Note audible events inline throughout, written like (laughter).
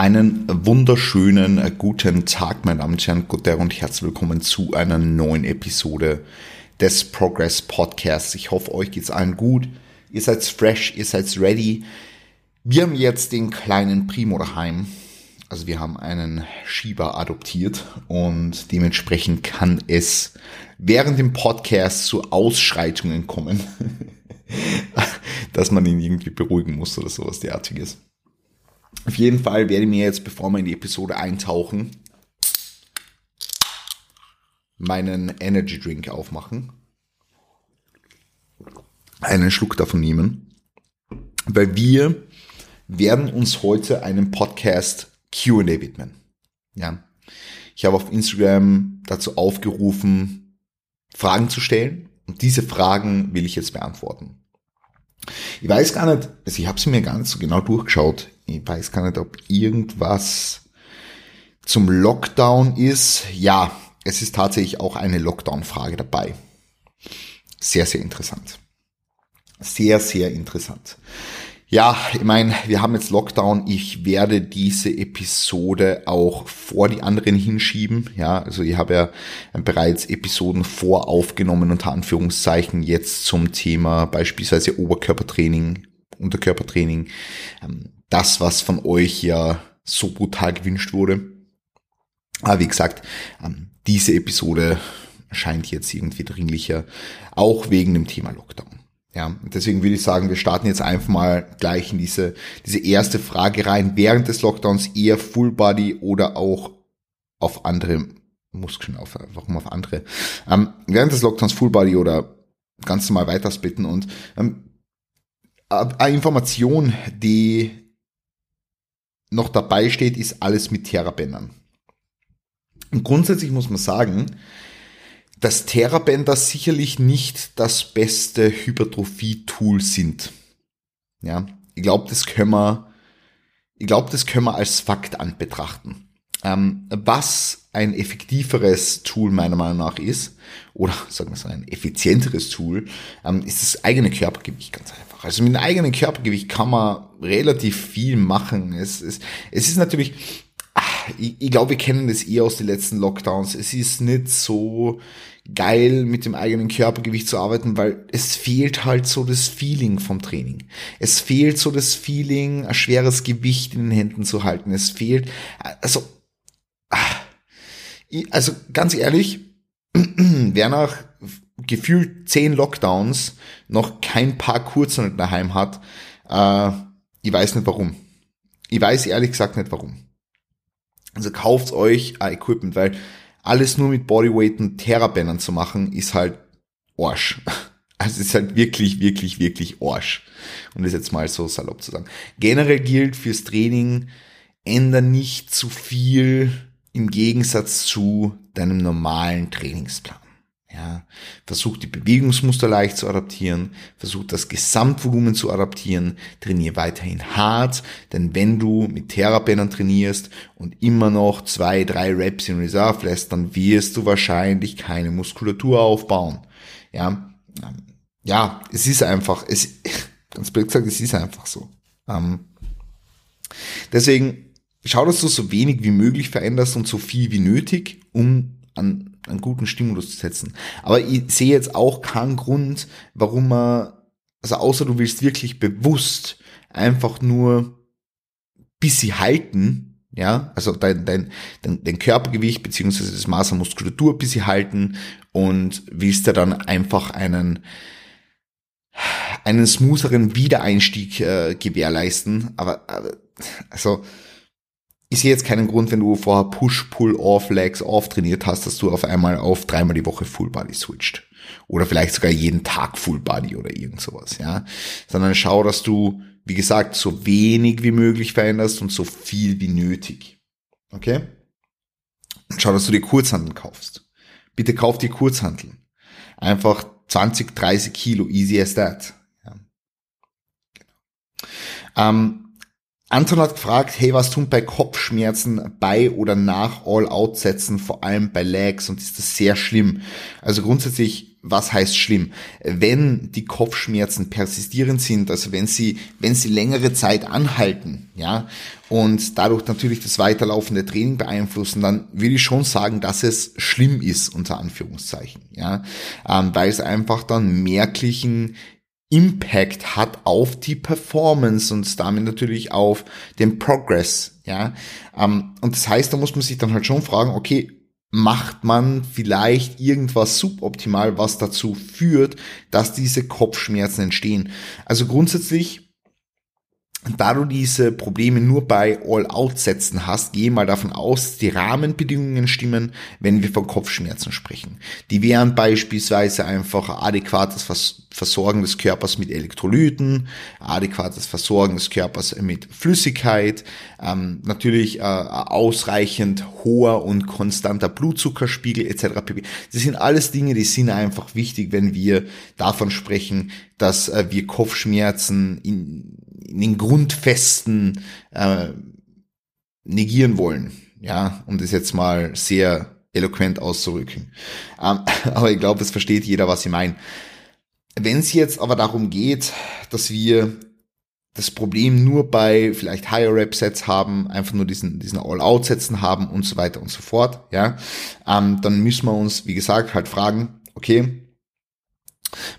Einen wunderschönen äh, guten Tag, meine Damen und Herren, guten und herzlich willkommen zu einer neuen Episode des Progress Podcasts. Ich hoffe, euch geht's allen gut. Ihr seid fresh, ihr seid ready. Wir haben jetzt den kleinen Primo daheim. Also wir haben einen Schieber adoptiert und dementsprechend kann es während dem Podcast zu Ausschreitungen kommen, (laughs) dass man ihn irgendwie beruhigen muss oder sowas derartiges. Auf jeden Fall werde ich mir jetzt, bevor wir in die Episode eintauchen, meinen Energy Drink aufmachen. Einen Schluck davon nehmen. Weil wir werden uns heute einem Podcast QA widmen. Ja. Ich habe auf Instagram dazu aufgerufen, Fragen zu stellen. Und diese Fragen will ich jetzt beantworten. Ich weiß gar nicht, also ich habe sie mir so genau durchgeschaut. Ich weiß gar nicht, ob irgendwas zum Lockdown ist. Ja, es ist tatsächlich auch eine Lockdown-Frage dabei. Sehr, sehr interessant. Sehr, sehr interessant. Ja, ich meine, wir haben jetzt Lockdown. Ich werde diese Episode auch vor die anderen hinschieben. Ja, also ich habe ja bereits Episoden voraufgenommen, unter Anführungszeichen, jetzt zum Thema beispielsweise Oberkörpertraining, Unterkörpertraining. Ähm, das, was von euch ja so brutal gewünscht wurde. Aber wie gesagt, ähm, diese Episode scheint jetzt irgendwie dringlicher, auch wegen dem Thema Lockdown. Ja, deswegen würde ich sagen, wir starten jetzt einfach mal gleich in diese, diese erste Frage rein. Während des Lockdowns eher Full Body oder auch auf andere Muskeln, auf, warum auf andere? Ähm, während des Lockdowns Full Body oder ganz normal weitersplitten und ähm, eine Information, die noch dabei steht, ist alles mit Therabändern. Und grundsätzlich muss man sagen, dass Therabänder sicherlich nicht das beste Hypertrophie-Tool sind. Ja, ich glaube, das können wir, ich glaube, das können wir als Fakt anbetrachten. Ähm, was ein effektiveres Tool meiner Meinung nach ist, oder (laughs) sagen wir so ein effizienteres Tool, ähm, ist das eigene Körpergewicht ganz einfach. Also mit dem eigenen Körpergewicht kann man relativ viel machen. Es, es, es ist natürlich, ach, ich, ich glaube, wir kennen das eher aus den letzten Lockdowns. Es ist nicht so geil mit dem eigenen Körpergewicht zu arbeiten, weil es fehlt halt so das Feeling vom Training. Es fehlt so das Feeling, ein schweres Gewicht in den Händen zu halten. Es fehlt, also, also ganz ehrlich, (clears throat) wer nach gefühlt zehn Lockdowns noch kein paar Kurzhanteln daheim hat, äh, ich weiß nicht warum. Ich weiß ehrlich gesagt nicht warum. Also kauft euch ein Equipment, weil alles nur mit Bodyweight und Therabändern zu machen, ist halt Arsch. (laughs) Also ist halt wirklich, wirklich, wirklich Arsch. Um das jetzt mal so salopp zu sagen. Generell gilt fürs Training, änder nicht zu viel im Gegensatz zu deinem normalen Trainingsplan. Ja, versuch die Bewegungsmuster leicht zu adaptieren, versuch das Gesamtvolumen zu adaptieren, trainier weiterhin hart, denn wenn du mit Therabändern trainierst und immer noch zwei, drei Reps in Reserve lässt, dann wirst du wahrscheinlich keine Muskulatur aufbauen. Ja, ja, es ist einfach, es, (laughs) ganz blöd gesagt, es ist einfach so. Ähm, deswegen schau, dass du so wenig wie möglich veränderst und so viel wie nötig, um an einen guten Stimulus zu setzen. Aber ich sehe jetzt auch keinen Grund, warum man, also außer du willst wirklich bewusst einfach nur bis sie halten, ja, also dein, dein, dein, dein Körpergewicht beziehungsweise das Maß an Muskulatur bis sie halten und willst da dann einfach einen, einen smootheren Wiedereinstieg äh, gewährleisten. Aber, aber also ich sehe jetzt keinen Grund, wenn du vorher Push, Pull, Off, Legs, Off trainiert hast, dass du auf einmal auf dreimal die Woche Full Body switcht. Oder vielleicht sogar jeden Tag Full Body oder irgend sowas, ja. Sondern schau, dass du, wie gesagt, so wenig wie möglich veränderst und so viel wie nötig. Okay? Und schau, dass du dir Kurzhandeln kaufst. Bitte kauf dir Kurzhandeln. Einfach 20, 30 Kilo, easy as that. Ja. Ähm, Anton hat gefragt, hey, was tun bei Kopfschmerzen bei oder nach All-Out-Sätzen, vor allem bei Legs und ist das sehr schlimm? Also grundsätzlich was heißt schlimm? Wenn die Kopfschmerzen persistierend sind, also wenn sie, wenn sie längere Zeit anhalten, ja, und dadurch natürlich das weiterlaufende Training beeinflussen, dann würde ich schon sagen, dass es schlimm ist, unter Anführungszeichen, ja, ähm, weil es einfach dann merklichen Impact hat auf die Performance und damit natürlich auf den Progress, ja. Ähm, und das heißt, da muss man sich dann halt schon fragen, okay, macht man vielleicht irgendwas suboptimal, was dazu führt, dass diese Kopfschmerzen entstehen. Also grundsätzlich da du diese Probleme nur bei All-Out-Sätzen hast, geh mal davon aus, die Rahmenbedingungen stimmen, wenn wir von Kopfschmerzen sprechen. Die wären beispielsweise einfach adäquates Versorgen des Körpers mit Elektrolyten, adäquates Versorgen des Körpers mit Flüssigkeit, ähm, natürlich äh, ausreichend hoher und konstanter Blutzuckerspiegel etc. pp. Das sind alles Dinge, die sind einfach wichtig, wenn wir davon sprechen, dass äh, wir Kopfschmerzen in in den Grundfesten äh, negieren wollen. Ja, um das jetzt mal sehr eloquent auszurücken. Ähm, (laughs) aber ich glaube, es versteht jeder, was ich meine. Wenn es jetzt aber darum geht, dass wir das Problem nur bei vielleicht Higher Rep Sets haben, einfach nur diesen, diesen All-Out Sätzen haben und so weiter und so fort, ja, ähm, dann müssen wir uns, wie gesagt, halt fragen, okay,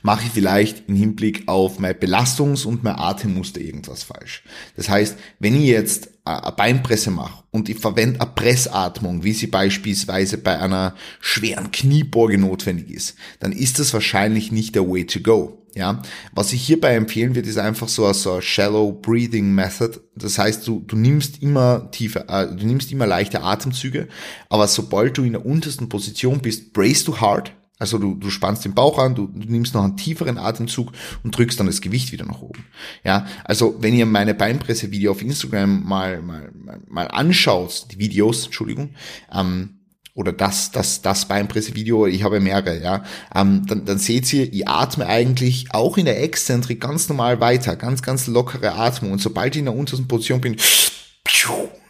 mache ich vielleicht im Hinblick auf mein Belastungs- und mein Atemmuster irgendwas falsch. Das heißt, wenn ich jetzt eine Beinpresse mache und ich verwende eine Pressatmung, wie sie beispielsweise bei einer schweren Kniebeuge notwendig ist, dann ist das wahrscheinlich nicht der Way to go. Ja, was ich hierbei empfehlen würde, ist einfach so eine, so eine Shallow Breathing Method. Das heißt, du, du nimmst immer tiefe, äh, du nimmst immer leichte Atemzüge, aber sobald du in der untersten Position bist, brace du hard, also du, du spannst den Bauch an, du, du nimmst noch einen tieferen Atemzug und drückst dann das Gewicht wieder nach oben. Ja, also wenn ihr meine Beinpresse-Video auf Instagram mal, mal, mal, anschaut, die Videos, Entschuldigung, ähm, oder das, das, das Beinpresse-Video, ich habe mehrere, ja, ähm, dann, dann seht ihr, ich atme eigentlich auch in der Exzentrik ganz normal weiter, ganz, ganz lockere Atmung. Und sobald ich in der untersten Position bin,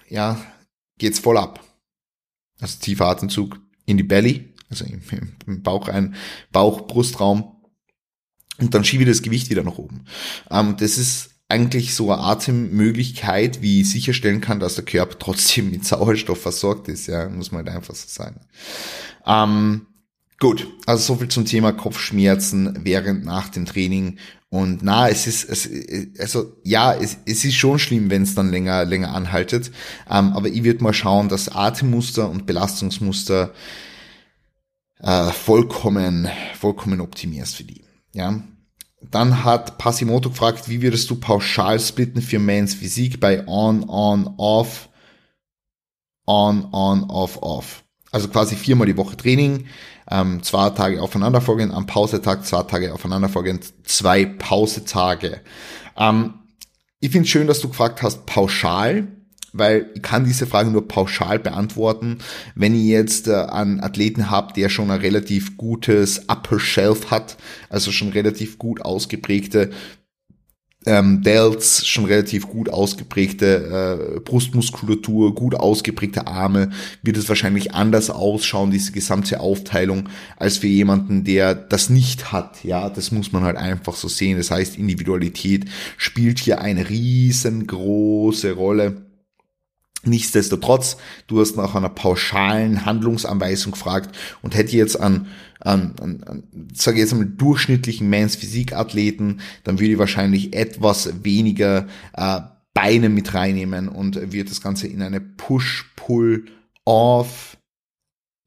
ja, geht's voll ab. Also tiefer Atemzug in die Belly, also im, im Bauch ein, Bauch-Brustraum. Und dann schiebe ich das Gewicht wieder nach oben. Ähm, das ist eigentlich so eine Atemmöglichkeit, wie ich sicherstellen kann, dass der Körper trotzdem mit Sauerstoff versorgt ist, ja, muss man halt einfach so sagen. Ähm, gut, also so viel zum Thema Kopfschmerzen während nach dem Training. Und na, es ist, es, also ja, es, es ist schon schlimm, wenn es dann länger, länger anhaltet. Ähm, aber ich würde mal schauen, dass Atemmuster und Belastungsmuster äh, vollkommen, vollkommen optimierst für die. Ja. Dann hat Passimoto gefragt, wie würdest du pauschal splitten für Mans Physik bei On, On, Off, On, On, Off, Off. Also quasi viermal die Woche Training, ähm, zwei Tage aufeinanderfolgend, am Pausetag zwei Tage aufeinanderfolgend, zwei Pausetage. Ähm, ich finde schön, dass du gefragt hast, pauschal weil ich kann diese Frage nur pauschal beantworten. Wenn ihr jetzt äh, einen Athleten habt, der schon ein relativ gutes Upper Shelf hat, also schon relativ gut ausgeprägte ähm, Delts, schon relativ gut ausgeprägte äh, Brustmuskulatur, gut ausgeprägte Arme, wird es wahrscheinlich anders ausschauen, diese gesamte Aufteilung, als für jemanden, der das nicht hat. Ja, das muss man halt einfach so sehen. Das heißt, Individualität spielt hier eine riesengroße Rolle. Nichtsdestotrotz, du hast nach einer pauschalen Handlungsanweisung gefragt und hätte jetzt an, an, an, an sage jetzt mal, durchschnittlichen Mans Physikathleten, dann würde ich wahrscheinlich etwas weniger äh, Beine mit reinnehmen und würde das Ganze in eine Push-Pull-Off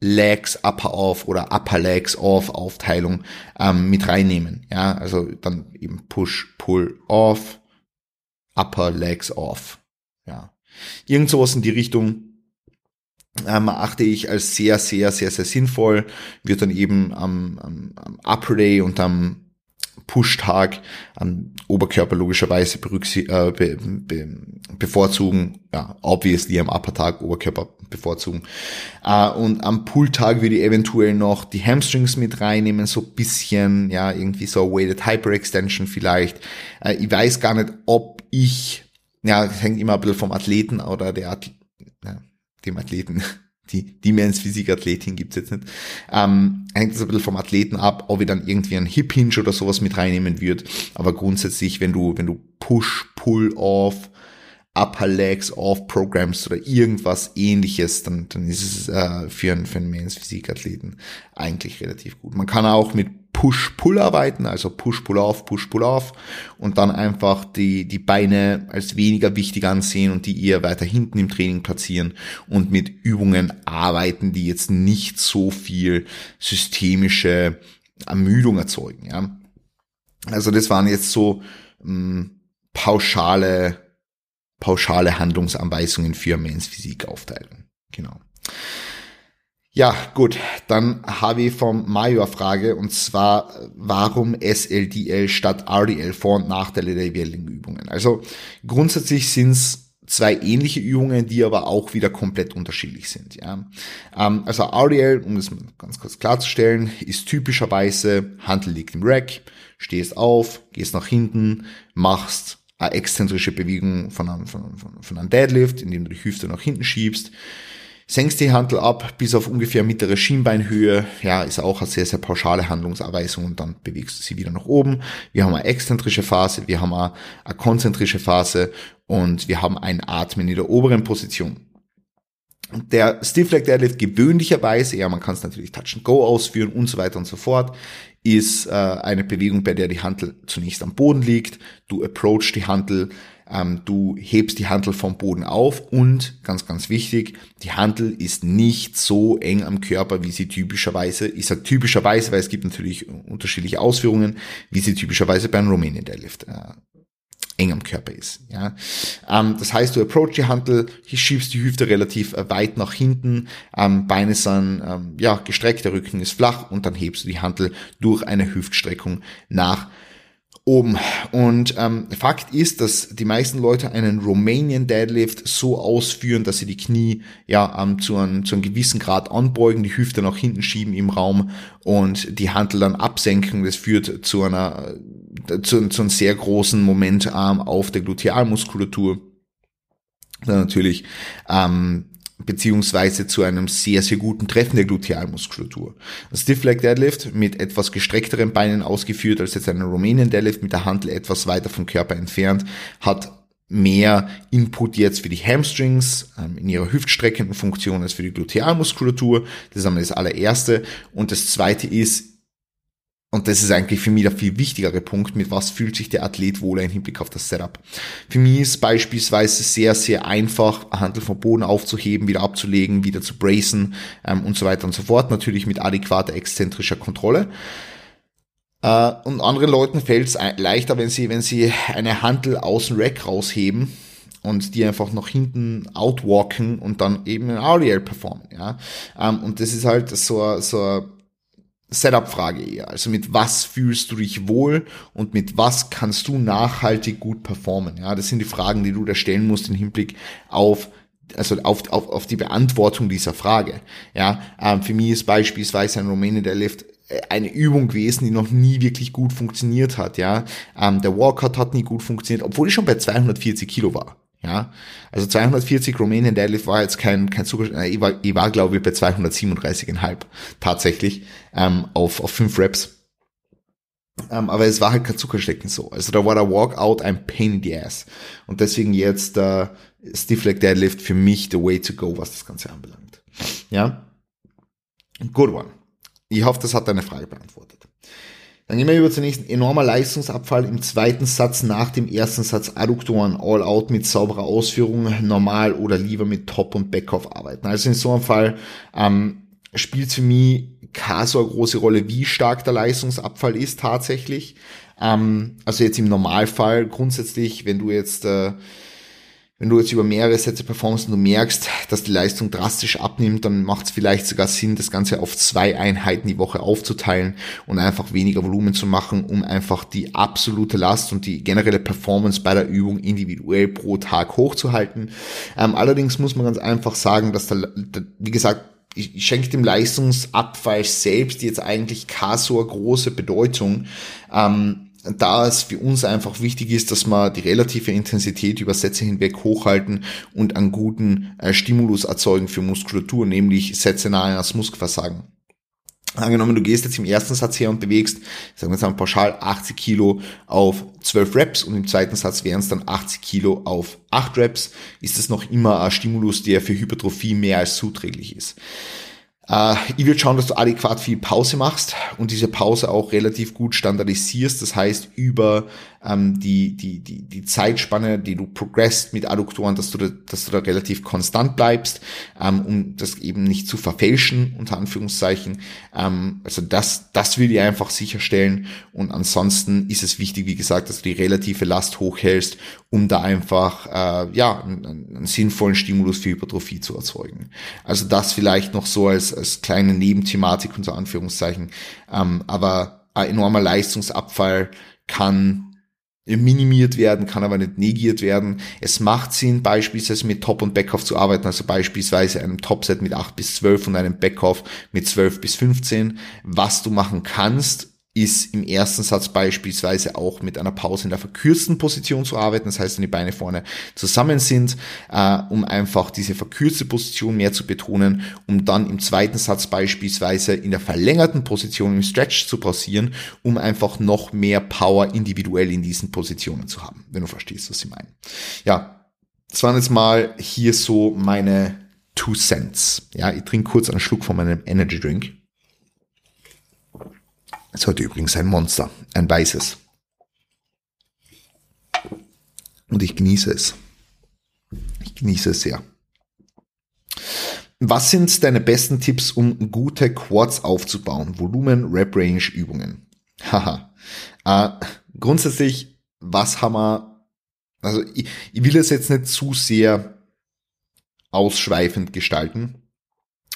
Legs Upper Off oder Upper Legs Off Aufteilung ähm, mit reinnehmen. Ja, also dann eben Push, Pull, Off, Upper Legs Off. Ja. Irgend sowas in die Richtung ähm, achte ich als sehr, sehr, sehr, sehr sinnvoll. Wird dann eben am, am, am Upper Day und am Push-Tag am Oberkörper logischerweise äh, be, be, bevorzugen. Ja, obviously am Upper-Tag Oberkörper bevorzugen. Äh, und am Pull-Tag würde ich eventuell noch die Hamstrings mit reinnehmen, so bisschen, ja, irgendwie so Weighted Hyperextension vielleicht. Äh, ich weiß gar nicht, ob ich ja, hängt immer ein bisschen vom Athleten oder der Ath ja, dem Athleten, (laughs) die, die Men's Physikathletin gibt's jetzt nicht. Ähm, hängt das ein bisschen vom Athleten ab, ob ich dann irgendwie einen Hip Hinge oder sowas mit reinnehmen wird. Aber grundsätzlich, wenn du, wenn du Push, Pull Off, Upper Legs Off Programms oder irgendwas ähnliches, dann, dann ist es äh, für einen, für einen Men's Physikathleten eigentlich relativ gut. Man kann auch mit Push-Pull arbeiten, also Push-Pull-Off, Push-Pull-Off und dann einfach die, die Beine als weniger wichtig ansehen und die eher weiter hinten im Training platzieren und mit Übungen arbeiten, die jetzt nicht so viel systemische Ermüdung erzeugen, ja. Also das waren jetzt so mh, hm, pauschale, pauschale Handlungsanweisungen für Men's Physik Aufteilung. Genau. Ja, gut, dann habe ich vom eine Frage und zwar, warum SLDL statt RDL Vor- und Nachteile der jeweiligen Übungen. Also grundsätzlich sind es zwei ähnliche Übungen, die aber auch wieder komplett unterschiedlich sind. Ja. Ähm, also RDL, um das ganz kurz klarzustellen, ist typischerweise Handel liegt im Rack, stehst auf, gehst nach hinten, machst eine exzentrische Bewegung von einem, von, von, von einem Deadlift, indem du die Hüfte nach hinten schiebst Senkst die Handel ab bis auf ungefähr mittlere Schienbeinhöhe. Ja, ist auch eine sehr, sehr pauschale Handlungsanweisung und dann bewegst du sie wieder nach oben. Wir haben eine exzentrische Phase, wir haben eine, eine konzentrische Phase und wir haben ein Atmen in der oberen Position. Der Stiff Leg Deadlift gewöhnlicherweise, ja, man kann es natürlich Touch and Go ausführen und so weiter und so fort, ist äh, eine Bewegung, bei der die Handel zunächst am Boden liegt. Du approach die Handel ähm, du hebst die Handel vom Boden auf und ganz, ganz wichtig, die Handel ist nicht so eng am Körper, wie sie typischerweise, ich sage typischerweise, weil es gibt natürlich unterschiedliche Ausführungen, wie sie typischerweise beim Romanian Deadlift äh, eng am Körper ist. Ja. Ähm, das heißt, du approach die Handel, schiebst die Hüfte relativ äh, weit nach hinten, ähm, Beine sind ähm, ja, gestreckt, der Rücken ist flach und dann hebst du die Handel durch eine Hüftstreckung nach oben. Und ähm, Fakt ist, dass die meisten Leute einen Romanian Deadlift so ausführen, dass sie die Knie ja ähm, zu, einem, zu einem gewissen Grad anbeugen, die Hüfte nach hinten schieben im Raum und die Handel dann absenken. Das führt zu einer zu, zu einem sehr großen Momentarm auf der Glutealmuskulatur. Dann natürlich ähm, beziehungsweise zu einem sehr, sehr guten Treffen der Glutealmuskulatur. Ein Stiff Leg Deadlift mit etwas gestreckteren Beinen ausgeführt als jetzt ein Romanian Deadlift mit der Handel etwas weiter vom Körper entfernt, hat mehr Input jetzt für die Hamstrings ähm, in ihrer hüftstreckenden Funktion als für die Glutealmuskulatur. Das ist einmal das allererste. Und das zweite ist, und das ist eigentlich für mich der viel wichtigere Punkt, mit was fühlt sich der Athlet wohl im Hinblick auf das Setup. Für mich ist beispielsweise sehr, sehr einfach, Handel vom Boden aufzuheben, wieder abzulegen, wieder zu bracen ähm, und so weiter und so fort. Natürlich mit adäquater exzentrischer Kontrolle. Äh, und anderen Leuten fällt es leichter, wenn sie, wenn sie eine Handel aus dem Rack rausheben und die einfach nach hinten outwalken und dann eben ein RDL performen. Ja? Ähm, und das ist halt so, so Setup-Frage eher. Also mit was fühlst du dich wohl und mit was kannst du nachhaltig gut performen? Ja, das sind die Fragen, die du da stellen musst im Hinblick auf also auf, auf, auf die Beantwortung dieser Frage. Ja, ähm, für mich ist beispielsweise ein Romanian Deadlift äh, eine Übung gewesen, die noch nie wirklich gut funktioniert hat. Ja, ähm, der Walkout hat nie gut funktioniert, obwohl ich schon bei 240 Kilo war. Ja, also 240 Romanian Deadlift war jetzt kein, kein Zucker, äh, ich war, ich war glaube ich bei 237,5 tatsächlich ähm, auf, auf fünf Reps. Ähm, aber es war halt kein Zuckerstecken so. Also da war der Walkout ein Pain in the Ass. Und deswegen jetzt äh, Stiff Leg Deadlift für mich the way to go, was das Ganze anbelangt. Ja, good one. Ich hoffe, das hat deine Frage beantwortet. Dann gehen wir über zum nächsten. Enormer Leistungsabfall im zweiten Satz nach dem ersten Satz Adduktoren all out mit sauberer Ausführung, normal oder lieber mit Top- und Backoff arbeiten. Also in so einem Fall ähm, spielt für mich keine so eine große Rolle, wie stark der Leistungsabfall ist tatsächlich. Ähm, also jetzt im Normalfall grundsätzlich, wenn du jetzt äh, wenn du jetzt über mehrere Sätze performst und du merkst, dass die Leistung drastisch abnimmt, dann macht es vielleicht sogar Sinn, das Ganze auf zwei Einheiten die Woche aufzuteilen und einfach weniger Volumen zu machen, um einfach die absolute Last und die generelle Performance bei der Übung individuell pro Tag hochzuhalten. Ähm, allerdings muss man ganz einfach sagen, dass da, wie gesagt, ich schenke dem Leistungsabfall selbst jetzt eigentlich keine große Bedeutung. Ähm, da es für uns einfach wichtig ist, dass wir die relative Intensität über Sätze hinweg hochhalten und einen guten äh, Stimulus erzeugen für Muskulatur, nämlich Sätze nahe ans Muskelversagen. Angenommen, du gehst jetzt im ersten Satz her und bewegst, sagen wir jetzt mal pauschal 80 Kilo auf 12 Reps und im zweiten Satz wären es dann 80 Kilo auf 8 Reps, ist das noch immer ein Stimulus, der für Hypertrophie mehr als zuträglich ist. Äh, ich würde schauen, dass du adäquat viel Pause machst und diese Pause auch relativ gut standardisierst. Das heißt, über ähm, die, die, die, die Zeitspanne, die du progressst mit Adduktoren, dass du da, dass du da relativ konstant bleibst, ähm, um das eben nicht zu verfälschen, unter Anführungszeichen. Ähm, also das, das will ich einfach sicherstellen. Und ansonsten ist es wichtig, wie gesagt, dass du die relative Last hochhältst, um da einfach äh, ja einen, einen sinnvollen Stimulus für Hypertrophie zu erzeugen. Also das vielleicht noch so als, als kleine Nebenthematik unter Anführungszeichen. Ähm, aber ein enormer Leistungsabfall kann minimiert werden, kann aber nicht negiert werden. Es macht Sinn, beispielsweise mit Top- und Backoff zu arbeiten, also beispielsweise einem Topset mit 8 bis 12 und einem Backoff mit 12 bis 15. Was du machen kannst, ist im ersten Satz beispielsweise auch mit einer Pause in der verkürzten Position zu arbeiten. Das heißt, wenn die Beine vorne zusammen sind, äh, um einfach diese verkürzte Position mehr zu betonen, um dann im zweiten Satz beispielsweise in der verlängerten Position im Stretch zu pausieren, um einfach noch mehr Power individuell in diesen Positionen zu haben, wenn du verstehst, was ich meine. Ja, das waren jetzt mal hier so meine Two Cents. Ja, ich trinke kurz einen Schluck von meinem Energy Drink. Es heute übrigens ein Monster, ein weißes. Und ich genieße es. Ich genieße es sehr. Was sind deine besten Tipps, um gute Quads aufzubauen? Volumen, Rep Range, Übungen. Haha. äh, (laughs) grundsätzlich, was haben wir, also ich, ich will es jetzt nicht zu sehr ausschweifend gestalten.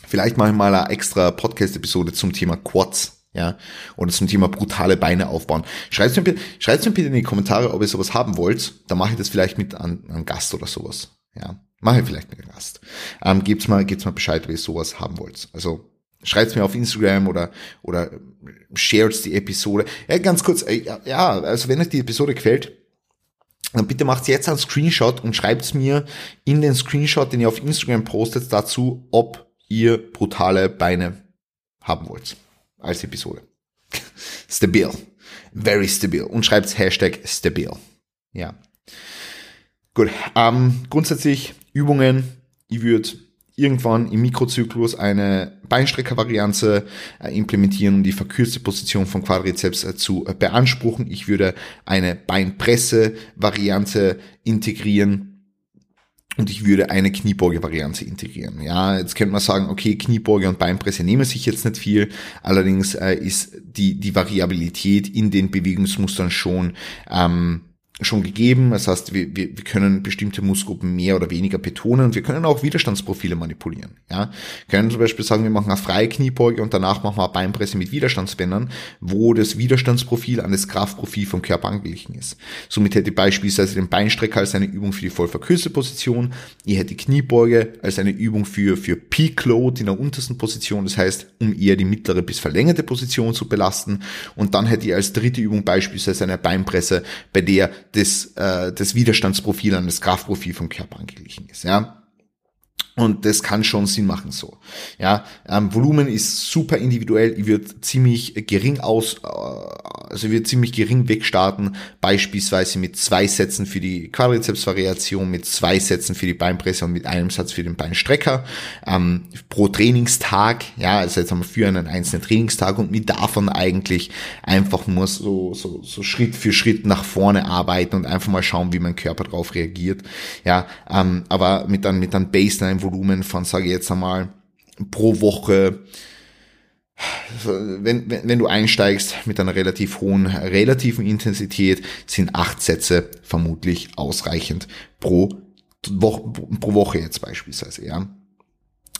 Vielleicht mache ich mal eine extra Podcast-Episode zum Thema Quads ja, oder zum Thema brutale Beine aufbauen. Schreibt mir, bitte, schreibt mir bitte in die Kommentare, ob ihr sowas haben wollt. Dann mache ich das vielleicht mit einem Gast oder sowas. Ja, mache ich vielleicht mit einem Gast. Ähm, gebt's mal, gebt's mal Bescheid, ob ihr sowas haben wollt. Also schreibt's mir auf Instagram oder oder shares die Episode. Ja, ganz kurz, äh, ja, also wenn euch die Episode gefällt, dann bitte macht jetzt einen Screenshot und schreibt's mir in den Screenshot, den ihr auf Instagram postet, dazu, ob ihr brutale Beine haben wollt als Episode. (laughs) stabil. Very stabil. Und schreibt Hashtag stabil. Ja. Gut. Ähm, grundsätzlich Übungen. Ich würde irgendwann im Mikrozyklus eine Beinstrecker-Variante äh, implementieren, um die verkürzte Position von Quadrizeps äh, zu äh, beanspruchen. Ich würde eine Beinpresse-Variante integrieren und ich würde eine Kniebeuge-Variante integrieren. Ja, jetzt könnte man sagen, okay, Kniebeuge und Beinpresse nehmen sich jetzt nicht viel, allerdings äh, ist die, die Variabilität in den Bewegungsmustern schon ähm, schon gegeben. Das heißt, wir, wir, wir können bestimmte Muskelgruppen mehr oder weniger betonen und wir können auch Widerstandsprofile manipulieren. Ja, wir können zum Beispiel sagen, wir machen eine freie Kniebeuge und danach machen wir eine Beinpresse mit Widerstandsbändern, wo das Widerstandsprofil an das Kraftprofil vom Körper angeglichen ist. Somit hätte ich beispielsweise den Beinstrecker als eine Übung für die voll verkürzte Position. Ich hätte die Kniebeuge als eine Übung für, für Peak Load in der untersten Position. Das heißt, um eher die mittlere bis verlängerte Position zu belasten. Und dann hätte ich als dritte Übung beispielsweise eine Beinpresse, bei der das, äh, das Widerstandsprofil an das Kraftprofil vom Körper angeglichen ist. Ja, und das kann schon Sinn machen so. Ja, ähm, Volumen ist super individuell. Ich wird ziemlich gering aus, äh, also wird ziemlich gering wegstarten. Beispielsweise mit zwei Sätzen für die Quadrizeps-Variation, mit zwei Sätzen für die Beinpresse und mit einem Satz für den Beinstrecker ähm, pro Trainingstag. Ja, also jetzt haben wir für einen einzelnen Trainingstag und mit davon eigentlich einfach nur so, so, so Schritt für Schritt nach vorne arbeiten und einfach mal schauen, wie mein Körper darauf reagiert. Ja, ähm, aber mit dann mit dann Baseline Volumen von, sage ich jetzt einmal, pro Woche, wenn, wenn, wenn du einsteigst mit einer relativ hohen relativen Intensität, sind acht Sätze vermutlich ausreichend pro Woche, pro Woche jetzt beispielsweise, ja.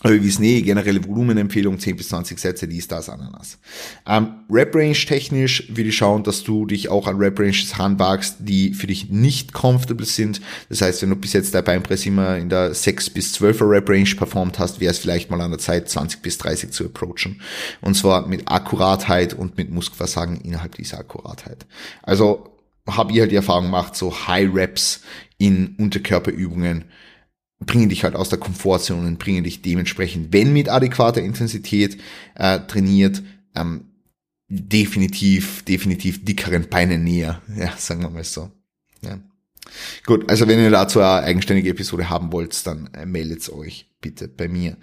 Wir eh, generelle Volumenempfehlung 10 bis 20 Sätze, dies, das, Ananas. Ähm, Rap-Range technisch würde ich schauen, dass du dich auch an Rap-Ranges heranwagst, die für dich nicht comfortable sind. Das heißt, wenn du bis jetzt der Beinpress immer in der 6 bis 12er Rap-Range performt hast, wäre es vielleicht mal an der Zeit, 20 bis 30 zu approachen. Und zwar mit Akkuratheit und mit Muskelversagen innerhalb dieser Akkuratheit. Also habe ich halt die Erfahrung gemacht, so High Reps in Unterkörperübungen bringen dich halt aus der Komfortzone und bringen dich dementsprechend, wenn mit adäquater Intensität äh, trainiert, ähm, definitiv, definitiv dickeren Beinen näher. Ja, sagen wir mal so. Ja. Gut, also wenn ihr dazu eine eigenständige Episode haben wollt, dann äh, meldet euch bitte bei mir.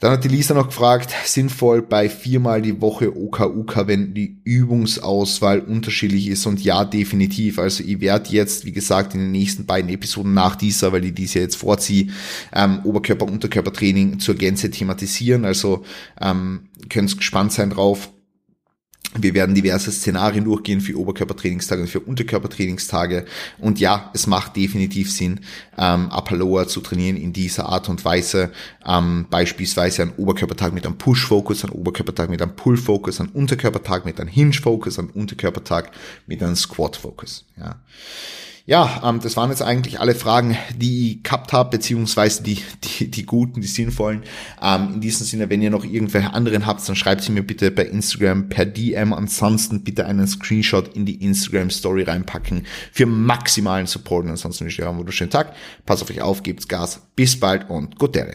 Dann hat die Lisa noch gefragt, sinnvoll bei viermal die Woche OKUK, wenn die Übungsauswahl unterschiedlich ist und ja, definitiv. Also ich werde jetzt, wie gesagt, in den nächsten beiden Episoden nach dieser, weil ich diese jetzt vorziehe, ähm, Oberkörper-Unterkörpertraining zur Gänze thematisieren. Also ähm, könnt gespannt sein drauf. Wir werden diverse Szenarien durchgehen für Oberkörpertrainingstage und für Unterkörpertrainingstage. Und ja, es macht definitiv Sinn, ähm, Lower zu trainieren in dieser Art und Weise. Ähm, beispielsweise ein Oberkörpertag mit einem Push-Focus, ein Oberkörpertag mit einem Pull-Focus, ein Unterkörpertag mit einem Hinge-Focus, ein Unterkörpertag mit einem Squat-Focus. Ja. Ja, ähm, das waren jetzt eigentlich alle Fragen, die ich gehabt habe, beziehungsweise die, die, die guten, die sinnvollen. Ähm, in diesem Sinne, wenn ihr noch irgendwelche anderen habt, dann schreibt sie mir bitte bei Instagram per DM. Ansonsten bitte einen Screenshot in die Instagram Story reinpacken für maximalen Support. Und ansonsten wünsche ich euch einen wunderschönen Tag. Passt auf euch auf, gebt's Gas. Bis bald und Gute.